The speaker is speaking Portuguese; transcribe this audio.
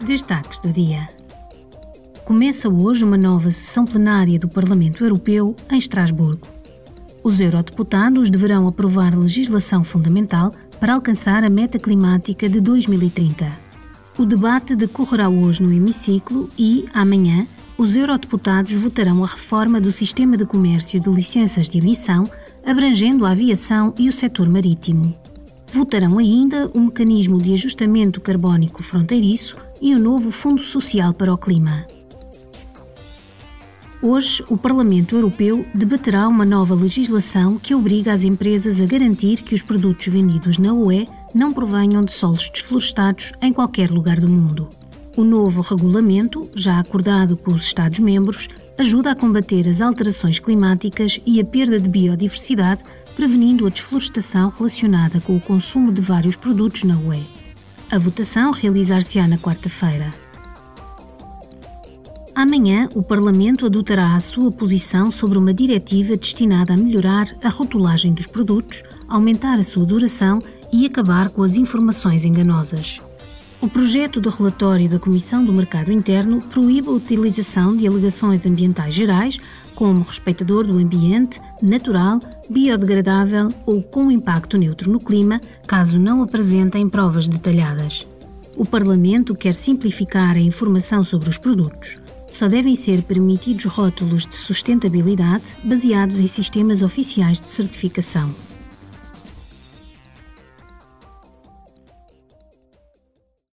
Destaques do dia. Começa hoje uma nova sessão plenária do Parlamento Europeu em Estrasburgo. Os eurodeputados deverão aprovar legislação fundamental para alcançar a meta climática de 2030. O debate decorrerá hoje no hemiciclo e, amanhã, os eurodeputados votarão a reforma do sistema de comércio de licenças de emissão, abrangendo a aviação e o setor marítimo. Votarão ainda o mecanismo de ajustamento carbónico fronteiriço e o novo Fundo Social para o Clima. Hoje, o Parlamento Europeu debaterá uma nova legislação que obriga as empresas a garantir que os produtos vendidos na UE não provenham de solos desflorestados em qualquer lugar do mundo. O novo regulamento, já acordado com os Estados-membros, ajuda a combater as alterações climáticas e a perda de biodiversidade, prevenindo a desflorestação relacionada com o consumo de vários produtos na UE. A votação realizar-se-á na quarta-feira. Amanhã, o Parlamento adotará a sua posição sobre uma diretiva destinada a melhorar a rotulagem dos produtos, aumentar a sua duração e acabar com as informações enganosas. O projeto de relatório da Comissão do Mercado Interno proíbe a utilização de alegações ambientais gerais, como respeitador do ambiente, natural, biodegradável ou com impacto neutro no clima, caso não apresentem provas detalhadas. O Parlamento quer simplificar a informação sobre os produtos. Só devem ser permitidos rótulos de sustentabilidade baseados em sistemas oficiais de certificação.